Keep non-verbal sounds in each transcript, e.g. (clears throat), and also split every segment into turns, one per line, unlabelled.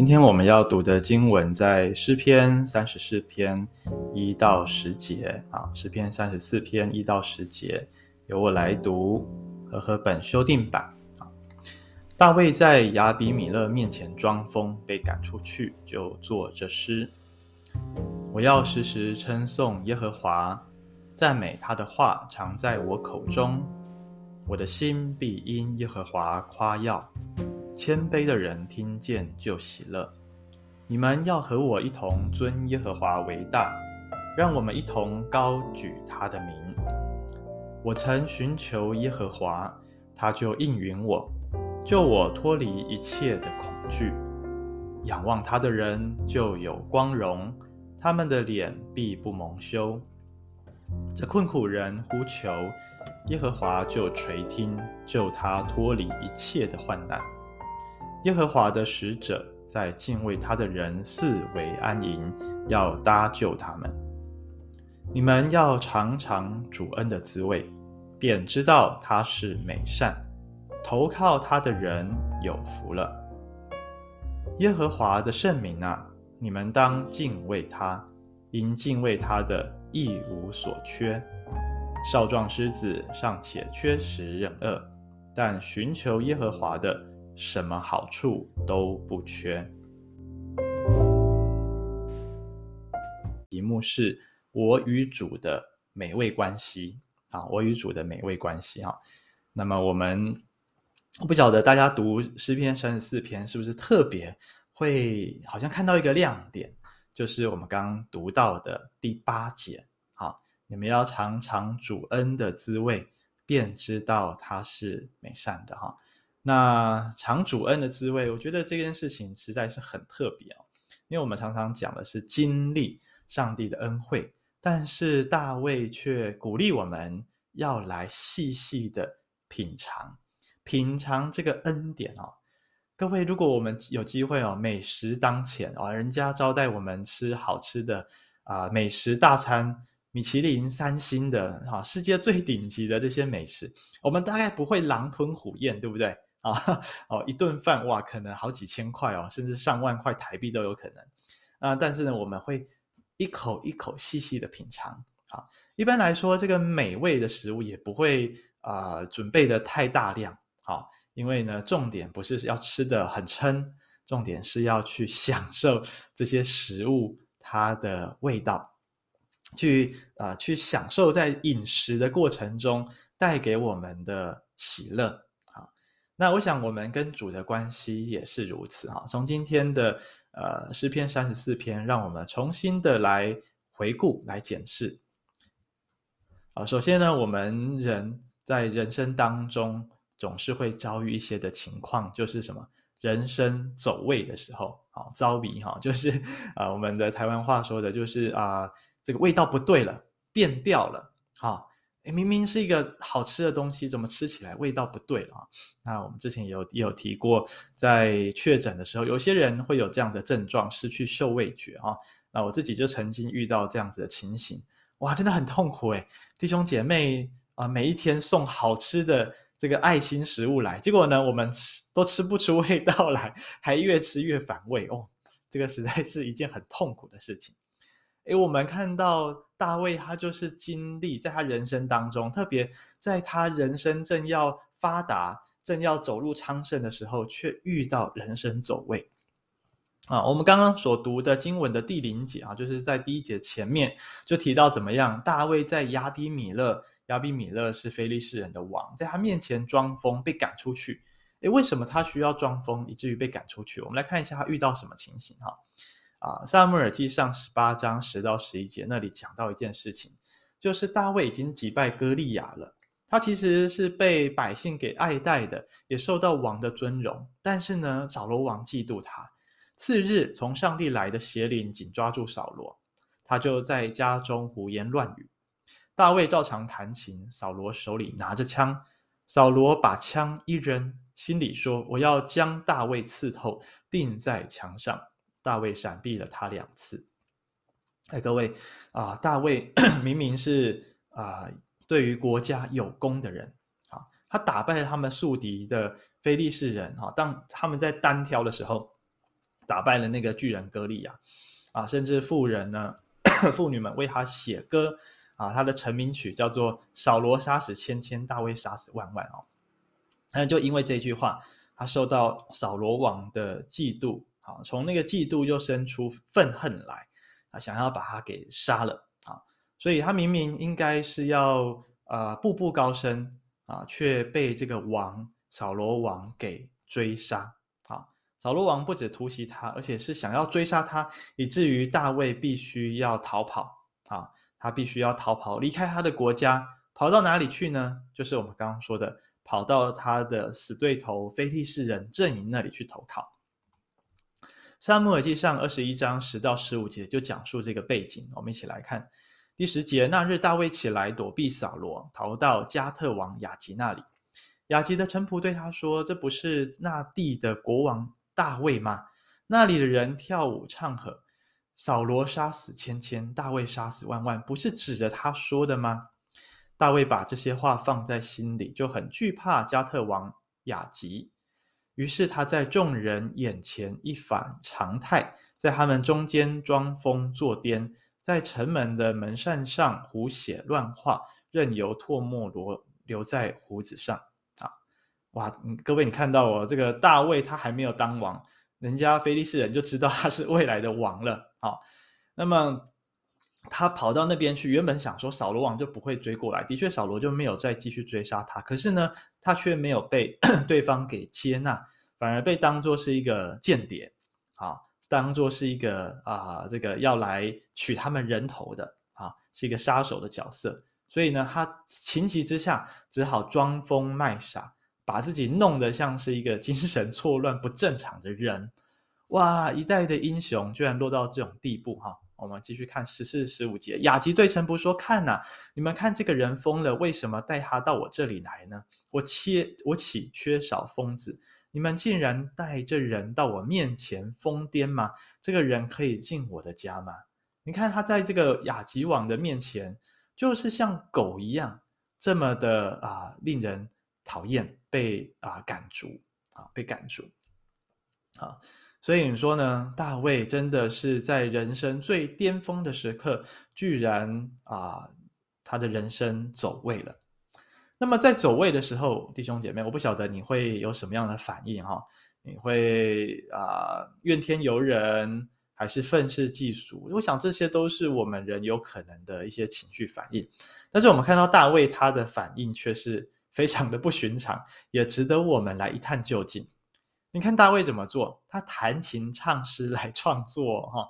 今天我们要读的经文在诗篇三十四篇一到十节啊，诗篇三十四篇一到十节，由我来读和合本修订版啊。大卫在亚比米勒面前装疯，被赶出去，就作这诗：我要时时称颂耶和华，赞美他的话常在我口中，我的心必因耶和华夸耀。谦卑的人听见就喜乐。你们要和我一同尊耶和华为大，让我们一同高举他的名。我曾寻求耶和华，他就应允我，救我脱离一切的恐惧。仰望他的人就有光荣，他们的脸必不蒙羞。这困苦人呼求耶和华，就垂听，救他脱离一切的患难。耶和华的使者在敬畏他的人四围安营，要搭救他们。你们要尝尝主恩的滋味，便知道他是美善。投靠他的人有福了。耶和华的圣名啊，你们当敬畏他，因敬畏他的一无所缺。少壮狮子尚且缺食忍饿，但寻求耶和华的，什么好处都不缺。题目是我与主的美味关系啊，我与主的美味关系啊。那么我们我不晓得大家读诗篇三十四篇是不是特别会好像看到一个亮点，就是我们刚读到的第八节。啊，你们要尝尝主恩的滋味，便知道他是美善的哈。那尝主恩的滋味，我觉得这件事情实在是很特别哦，因为我们常常讲的是经历上帝的恩惠，但是大卫却鼓励我们要来细细的品尝，品尝这个恩典哦。各位，如果我们有机会哦，美食当前哦，人家招待我们吃好吃的啊美食大餐，米其林三星的哈，世界最顶级的这些美食，我们大概不会狼吞虎咽，对不对？啊哦，一顿饭哇，可能好几千块哦，甚至上万块台币都有可能啊。但是呢，我们会一口一口细细的品尝啊。一般来说，这个美味的食物也不会啊、准备的太大量啊，因为呢，重点不是要吃的很撑，重点是要去享受这些食物它的味道，去啊、去享受在饮食的过程中带给我们的喜乐。那我想，我们跟主的关系也是如此哈。从今天的呃诗篇三十四篇，让我们重新的来回顾、来检视。啊，首先呢，我们人在人生当中总是会遭遇一些的情况，就是什么人生走味的时候，好，遭味哈，(laughs) 就是啊、我们的台湾话说的，就是啊、这个味道不对了，变调了，好。明明是一个好吃的东西，怎么吃起来味道不对啊？那我们之前也有也有提过，在确诊的时候，有些人会有这样的症状，失去嗅味觉啊。那我自己就曾经遇到这样子的情形，哇，真的很痛苦诶。弟兄姐妹啊，每一天送好吃的这个爱心食物来，结果呢，我们吃都吃不出味道来，还越吃越反胃哦。这个实在是一件很痛苦的事情。诶，我们看到大卫，他就是经历在他人生当中，特别在他人生正要发达、正要走入昌盛的时候，却遇到人生走位。啊，我们刚刚所读的经文的第零节啊，就是在第一节前面就提到怎么样，大卫在亚比米勒，亚比米勒是非利士人的王，在他面前装疯，被赶出去。诶，为什么他需要装疯，以至于被赶出去？我们来看一下他遇到什么情形哈。撒母耳记上十八章十到十一节那里讲到一件事情，就是大卫已经击败歌利亚了，他其实是被百姓给爱戴的，也受到王的尊荣。但是呢，扫罗王嫉妒他。次日，从上帝来的邪灵紧抓住扫罗，他就在家中胡言乱语。大卫照常弹琴，扫罗手里拿着枪，扫罗把枪一扔，心里说：“我要将大卫刺透，钉在墙上。”大卫闪避了他两次。哎，各位啊，大卫 (clears throat) 明明是啊，对于国家有功的人啊，他打败了他们宿敌的非利士人啊。当他们在单挑的时候，打败了那个巨人歌利亚啊，甚至妇人呢，(coughs) 妇女们为他写歌啊，他的成名曲叫做“扫罗杀死千千，大卫杀死万万”哦。那就因为这句话，他受到扫罗王的嫉妒啊，从那个嫉妒又生出愤恨来啊，想要把他给杀了啊，所以他明明应该是要呃步步高升啊，却被这个王扫罗王给追杀啊。扫罗王不止突袭他，而且是想要追杀他，以至于大卫必须要逃跑啊！他必须要逃跑，离开他的国家，跑到哪里去呢？就是我们刚刚说的，跑到他的死对头非利士人阵营那里去投靠。撒母耳记上二十一章十到十五节就讲述这个背景，我们一起来看第十节。那日大卫起来躲避扫罗，逃到加特王雅吉那里。雅吉的臣仆对他说：“这不是那地的国王？”大卫吗？那里的人跳舞唱和，扫罗杀死千千，大卫杀死万万，不是指着他说的吗？大卫把这些话放在心里，就很惧怕加特王雅吉。于是他在众人眼前一反常态，在他们中间装疯作癫，在城门的门扇上胡写乱画，任由唾沫罗留在胡子上。啊哇，各位，你看到哦，这个大卫他还没有当王，人家非利士人就知道他是未来的王了啊。那么他跑到那边去，原本想说扫罗王就不会追过来，的确扫罗就没有再继续追杀他。可是呢，他却没有被 (coughs) 对方给接纳，反而被当作是一个间谍啊，当作是一个啊，这个要来取他们人头的啊，是一个杀手的角色。所以呢，他情急之下只好装疯卖傻。把自己弄得像是一个精神错乱、不正常的人，哇！一代的英雄居然落到这种地步，哈！我们继续看十四、十五节。雅吉对臣仆说：“看呐，你们看这个人疯了，为什么带他到我这里来呢？我缺我岂缺少疯子？你们竟然带这人到我面前疯癫吗？这个人可以进我的家吗？你看他在这个雅吉王的面前，就是像狗一样，这么的啊，令人。”讨厌被啊、呃、赶逐啊，被赶逐啊，所以你说呢？大卫真的是在人生最巅峰的时刻，居然啊，他的人生走位了。那么在走位的时候，弟兄姐妹，我不晓得你会有什么样的反应哈？你会啊怨天尤人，还是愤世嫉俗？我想这些都是我们人有可能的一些情绪反应。但是我们看到大卫他的反应却是。非常的不寻常，也值得我们来一探究竟。你看大卫怎么做？他弹琴唱诗来创作，哈，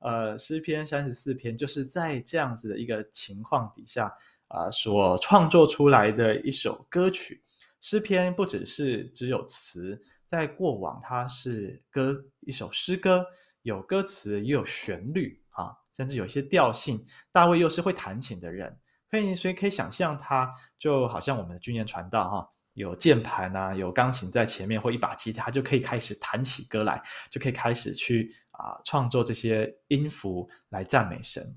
呃，诗篇三十四篇就是在这样子的一个情况底下啊，所创作出来的一首歌曲。诗篇不只是只有词，在过往它是歌一首诗歌，有歌词也有旋律啊，甚至有一些调性。大卫又是会弹琴的人。可以，所以可以想象，他就好像我们的军言传道哈，有键盘啊，有钢琴在前面，或一把吉他，就可以开始弹起歌来，就可以开始去啊创作这些音符来赞美神。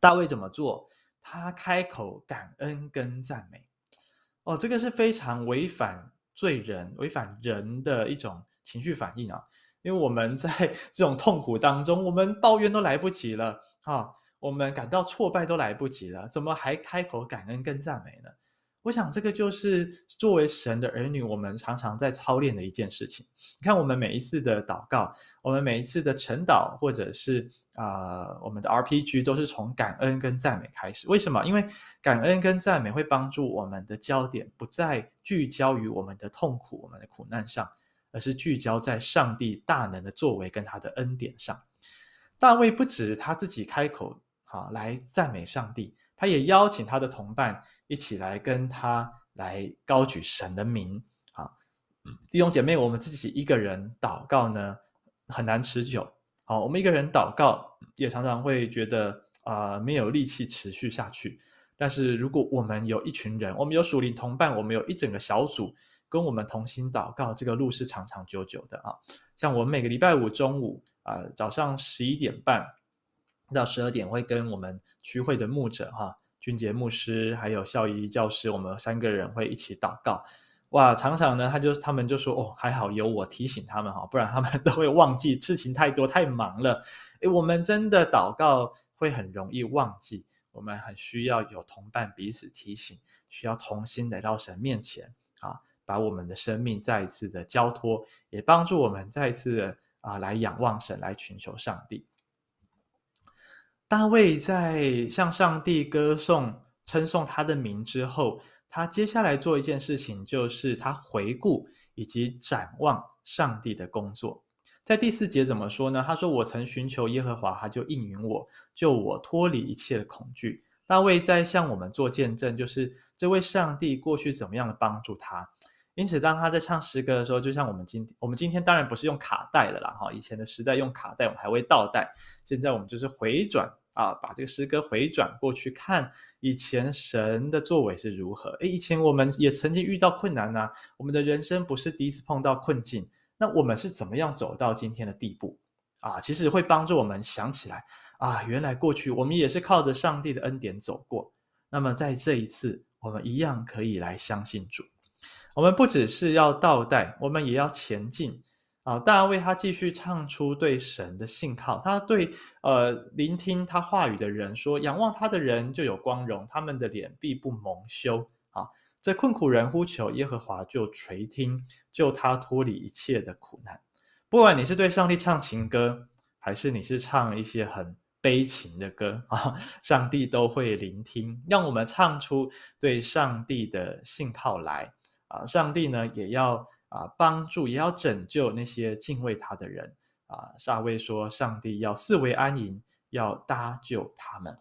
大卫怎么做？他开口感恩跟赞美。哦，这个是非常违反罪人、违反人的一种情绪反应啊！因为我们在 (laughs) 这种痛苦当中，我们抱怨都来不及了啊。我们感到挫败都来不及了，怎么还开口感恩跟赞美呢？我想这个就是作为神的儿女，我们常常在操练的一件事情。你看，我们每一次的祷告，我们每一次的晨祷，或者是啊、我们的 RPG，都是从感恩跟赞美开始。为什么？因为感恩跟赞美会帮助我们的焦点不再聚焦于我们的痛苦、我们的苦难上，而是聚焦在上帝大能的作为跟他的恩典上。大卫不止他自己开口。好，来赞美上帝，他也邀请他的同伴一起来跟他来高举神的名。啊，弟兄姐妹，我们自己一个人祷告呢，很难持久。好，我们一个人祷告也常常会觉得啊、呃，没有力气持续下去。但是如果我们有一群人，我们有属灵同伴，我们有一整个小组跟我们同心祷告，这个路是长长久久的啊。像我们每个礼拜五中午啊、呃，早上十一点半。到十二点会跟我们区会的牧者哈，俊杰牧师还有孝仪教师，我们三个人会一起祷告。哇，常常呢，他就他们就说哦，还好有我提醒他们哈，不然他们 (laughs) 都会忘记，事情太多太忙了。诶，我们真的祷告会很容易忘记，我们很需要有同伴彼此提醒，需要同心来到神面前啊，把我们的生命再一次的交托，也帮助我们再一次的啊来仰望神，来寻求上帝。大卫在向上帝歌颂、称颂他的名之后。他接下来做一件事情，就是他回顾以及展望上帝的工作。在第四节怎么说呢？他说：“我曾寻求耶和华，他就应允我，救我脱离一切的恐惧。”大卫在向我们做见证，就是这位上帝过去怎么样的帮助他。因此，当他在唱诗歌的时候，就像我们今天，我们今天当然不是用卡带了啦，哈，以前的时代用卡带，我们还会倒带，现在我们就是回转。啊，把这个诗歌回转过去看以前神的作为是如何。诶，以前我们也曾经遇到困难呐、我们的人生不是第一次碰到困境，那我们是怎么样走到今天的地步？啊，其实会帮助我们想起来啊，原来过去我们也是靠着上帝的恩典走过。那么在这一次，我们一样可以来相信主。我们不只是要倒带，我们也要前进。啊，大卫他继续唱出对神的信靠，他对呃聆听他话语的人说：“仰望他的人就有光荣，他们的脸必不蒙羞。”啊，这困苦人呼求耶和华就垂听，救他脱离一切的苦难。不管你是对上帝唱情歌，还是你是唱一些很悲情的歌 (laughs) 啊，上帝都会聆听。让我们唱出对上帝的信靠来啊！上帝呢也要。啊，帮助也要拯救那些敬畏他的人啊！大卫说：“上帝要四围安营，要搭救他们。”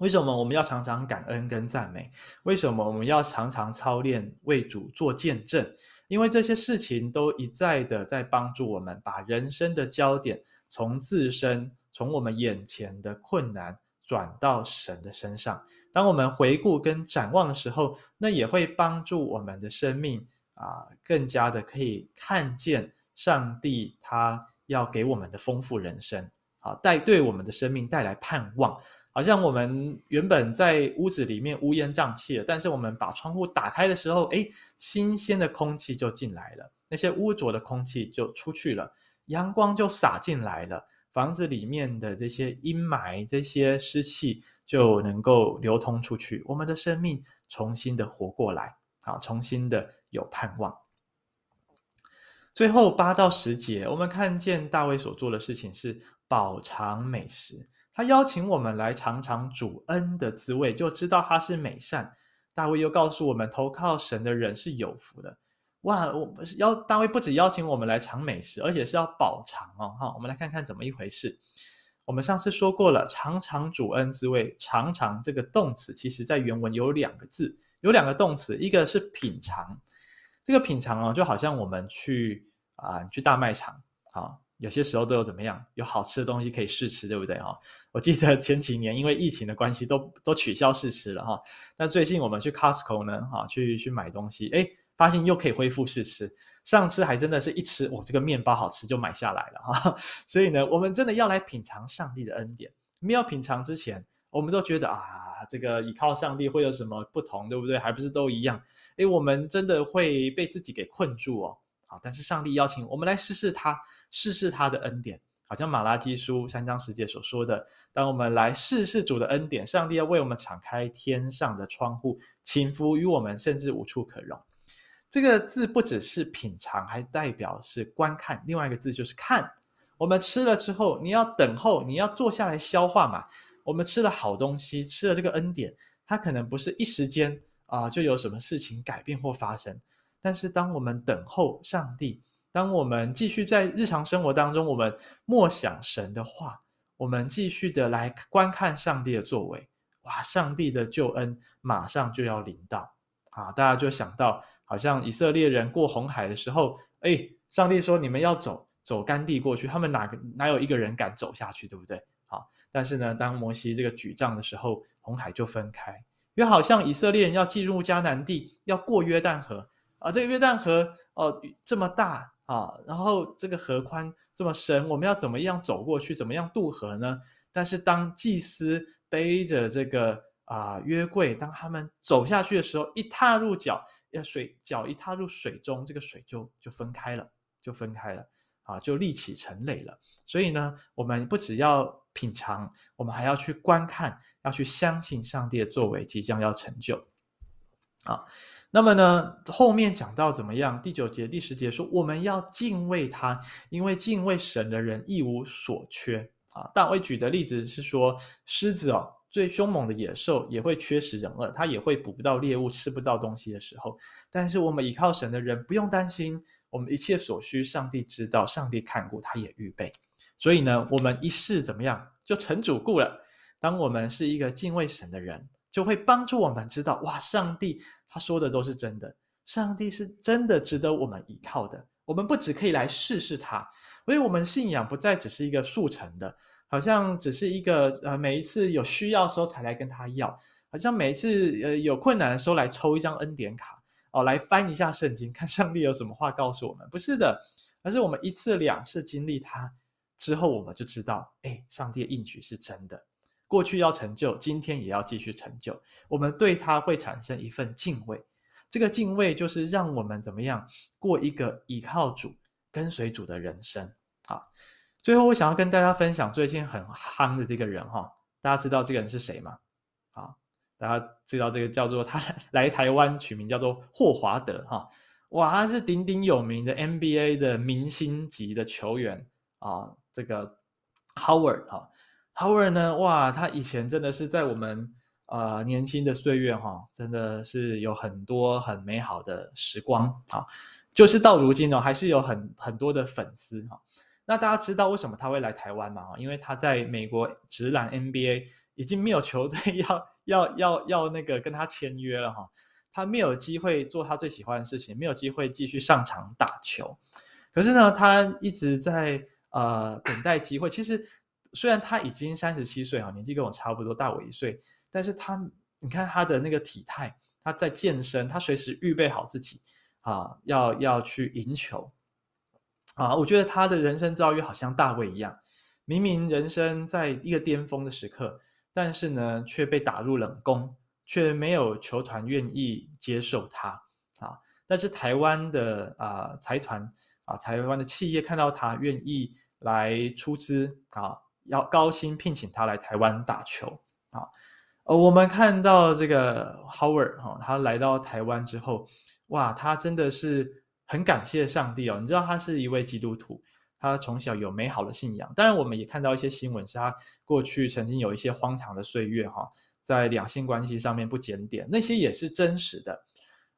为什么我们要常常感恩跟赞美？为什么我们要常常操练为主做见证？因为这些事情都一再的在帮助我们，把人生的焦点从自身、从我们眼前的困难转到神的身上。当我们回顾跟展望的时候，那也会帮助我们的生命。啊，更加的可以看见上帝他要给我们的丰富人生，啊，带对我们的生命带来盼望。好像我们原本在屋子里面乌烟瘴气的，但是我们把窗户打开的时候，诶，新鲜的空气就进来了，那些污浊的空气就出去了，阳光就洒进来了，房子里面的这些阴霾、这些湿气就能够流通出去，我们的生命重新的活过来。啊，重新的有盼望。最后八到十节，我们看见大卫所做的事情是饱尝美食，他邀请我们来尝尝主恩的滋味，就知道他是美善。大卫又告诉我们，投靠神的人是有福的。哇，我不是邀大卫不止邀请我们来尝美食，而且是要饱尝哦。哈，我们来看看怎么一回事。我们上次说过了，尝尝主恩滋味，尝尝这个动词，其实在原文有两个字。有两个动词，一个是品尝，这个品尝哦，就好像我们去啊、呃，去大卖场啊，有些时候都有怎么样，有好吃的东西可以试吃，对不对哈？我记得前几年因为疫情的关系都，都都取消试吃了哈。那最近我们去 Costco 呢，哈，去去买东西，诶，发现又可以恢复试吃。上次还真的是一吃，我，这个面包好吃就买下来了 (laughs) 哈。所以呢，我们真的要来品尝上帝的恩典。没有品尝之前，我们都觉得啊。这个依靠上帝会有什么不同，对不对？还不是都一样？诶，我们真的会被自己给困住哦。好，但是上帝邀请我们来试试他，试试他的恩典。好像马拉基书三章十节所说的，当我们来试试主的恩典，上帝要为我们敞开天上的窗户，倾福于我们，甚至无处可容。这个字不只是品尝，还代表是观看。另外一个字就是看。我们吃了之后，你要等候，你要坐下来消化嘛。我们吃了好东西，吃了这个恩典，它可能不是一时间啊、就有什么事情改变或发生。但是当我们等候上帝，当我们继续在日常生活当中，我们默想神的话，我们继续的来观看上帝的作为，哇，上帝的救恩马上就要临到啊！大家就想到，好像以色列人过红海的时候，哎，上帝说你们要走走干地过去，他们哪个哪有一个人敢走下去，对不对？好，但是呢，当摩西这个举杖的时候，红海就分开，因为好像以色列人要进入迦南地，要过约旦河啊，这个约旦河哦、这么大啊，然后这个河宽这么深，我们要怎么样走过去？怎么样渡河呢？但是当祭司背着这个啊约柜，当他们走下去的时候，一踏入脚，要水脚一踏入水中，这个水就就分开了，就分开了啊，就立起成垒了。所以呢，我们不只要品尝，我们还要去观看，要去相信上帝的作为即将要成就。啊，那么呢，后面讲到怎么样？第九节、第十节说，我们要敬畏他，因为敬畏神的人一无所缺。啊，大卫举的例子是说，狮子哦，最凶猛的野兽也会缺食人饿，它也会捕不到猎物，吃不到东西的时候。但是我们依靠神的人不用担心，我们一切所需，上帝知道，上帝看顾，他也预备。所以呢，我们一世怎么样，就成主顾了。当我们是一个敬畏神的人。就会帮助我们知道，哇，上帝他说的都是真的，上帝是真的值得我们依靠的。我们不只可以来试试他，所以我们信仰不再只是一个速成的，好像只是一个呃，每一次有需要的时候才来跟他要，好像每一次呃有困难的时候来抽一张恩典卡哦，来翻一下圣经，看上帝有什么话告诉我们。不是的，而是我们一次两次经历他之后，我们就知道，哎，上帝的应许是真的。过去要成就，今天也要继续成就。我们对他会产生一份敬畏，这个敬畏就是让我们怎么样过一个依靠主、跟随主的人生。好，最后我想要跟大家分享最近很夯的这个人哈，大家知道这个人是谁吗？啊，大家知道这个叫做他来 (laughs) 台湾取名叫做霍华德哈，哇，他是鼎鼎有名的 NBA 的明星级的球员啊，这个 Howard 哈。Howard 呢？哇，他以前真的是在我们呃年轻的岁月哈，真的是有很多很美好的时光啊。就是到如今呢，还是有很很多的粉丝哈。那大家知道为什么他会来台湾吗？因为他在美国职篮 NBA 已经没有球队 (laughs) 要要要要那个跟他签约了哈。他没有机会做他最喜欢的事情，没有机会继续上场打球。可是呢，他一直在呃等待机会。其实。虽然他已经三十七岁哈，年纪跟我差不多，大我一岁，但是他，你看他的那个体态，他在健身，他随时预备好自己啊，要要去赢球啊。我觉得他的人生遭遇好像大卫一样，明明人生在一个巅峰的时刻，但是呢，却被打入冷宫，却没有球团愿意接受他啊。但是台湾的啊财团啊，台湾的企业看到他愿意来出资啊。要高薪聘请他来台湾打球啊！呃，我们看到这个 Howard 哈，他来到台湾之后，哇，他真的是很感谢上帝哦。你知道他是一位基督徒，他从小有美好的信仰。当然，我们也看到一些新闻，是他过去曾经有一些荒唐的岁月哈，在两性关系上面不检点，那些也是真实的。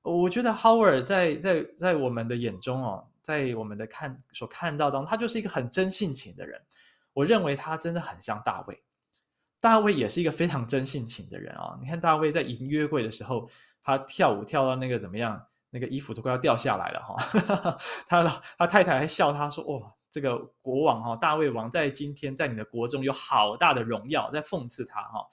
我觉得 Howard 在在在我们的眼中哦，在我们的看所看到当中，他就是一个很真性情的人。我认为他真的很像大卫，大卫也是一个非常真性情的人啊！你看大卫在迎约柜的时候，他跳舞跳到那个怎么样，那个衣服都快要掉下来了哈。(laughs) 他他太太还笑他说：“哦，这个国王哈，大卫王在今天在你的国中有好大的荣耀，在讽刺他哈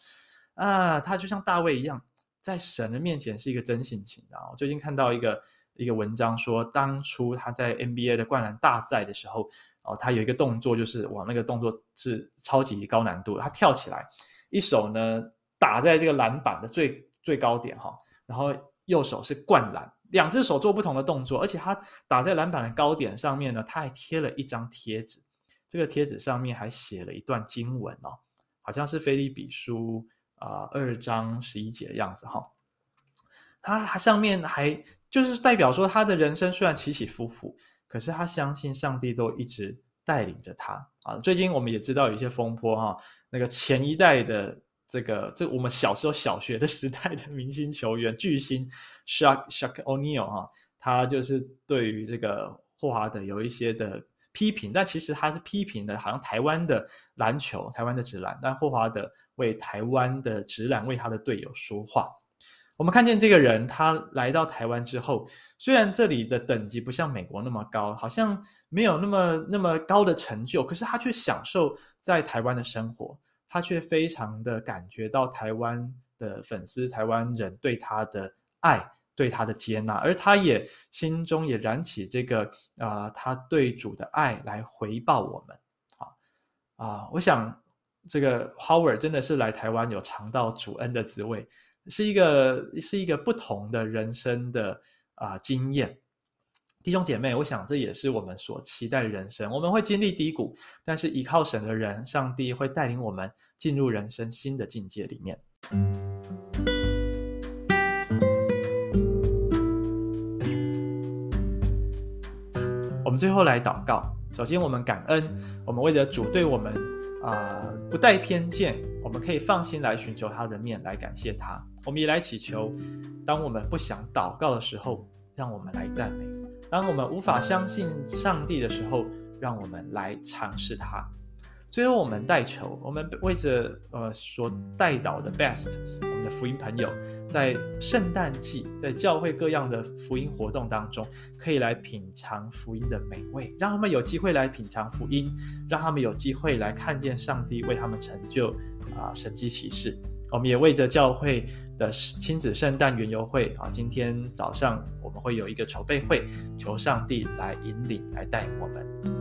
啊！他就像大卫一样，在神的面前是一个真性情的啊！我最近看到一个一个文章说，当初他在 NBA 的灌篮大赛的时候。哦，他有一个动作，就是哇，那个动作是超级高难度。他跳起来，一手呢打在这个篮板的最最高点哈，然后右手是灌篮，两只手做不同的动作，而且他打在篮板的高点上面呢，他还贴了一张贴纸，这个贴纸上面还写了一段经文哦，好像是腓立比书啊、二章十一节的样子哈。他他上面还就是代表说，他的人生虽然起起伏伏。可是他相信上帝都一直带领着他啊！最近我们也知道有一些风波哈，那个前一代的这个，这我们小时候小学的时代的明星球员巨星 Shaq Shaq O'Neal 哈，他就是对于这个霍华德有一些的批评，但其实他是批评的，好像台湾的篮球、台湾的职篮，但霍华德为台湾的职篮为他的队友说话。我们看见这个人，他来到台湾之后，虽然这里的等级不像美国那么高，好像没有那么那么高的成就，可是他却享受在台湾的生活，他却非常的感觉到台湾的粉丝、台湾人对他的爱、对他的接纳，而他也心中也燃起这个啊、他对主的爱来回报我们啊啊！我想这个 Howard 真的是来台湾有尝到主恩的滋味。是一个是一个不同的人生的啊、经验。弟兄姐妹，我想这也是我们所期待的人生。我们会经历低谷，但是依靠神的人，上帝会带领我们进入人生新的境界里面。我们最后来祷告。首先，我们感恩，我们为了主对我们啊、不带偏见，我们可以放心来寻求他的面，来感谢他。我们也来祈求，当我们不想祷告的时候，让我们来赞美。当我们无法相信上帝的时候，让我们来尝试它。最后，我们代求，我们为着呃所代祷的 best，我们的福音朋友，在圣诞季，在教会各样的福音活动当中，可以来品尝福音的美味，让他们有机会来品尝福音，让他们有机会来看见上帝为他们成就啊、神迹奇事。我们也为着教会的亲子圣诞园游会啊，今天早上我们会有一个筹备会，求上帝来引领，来带领我们。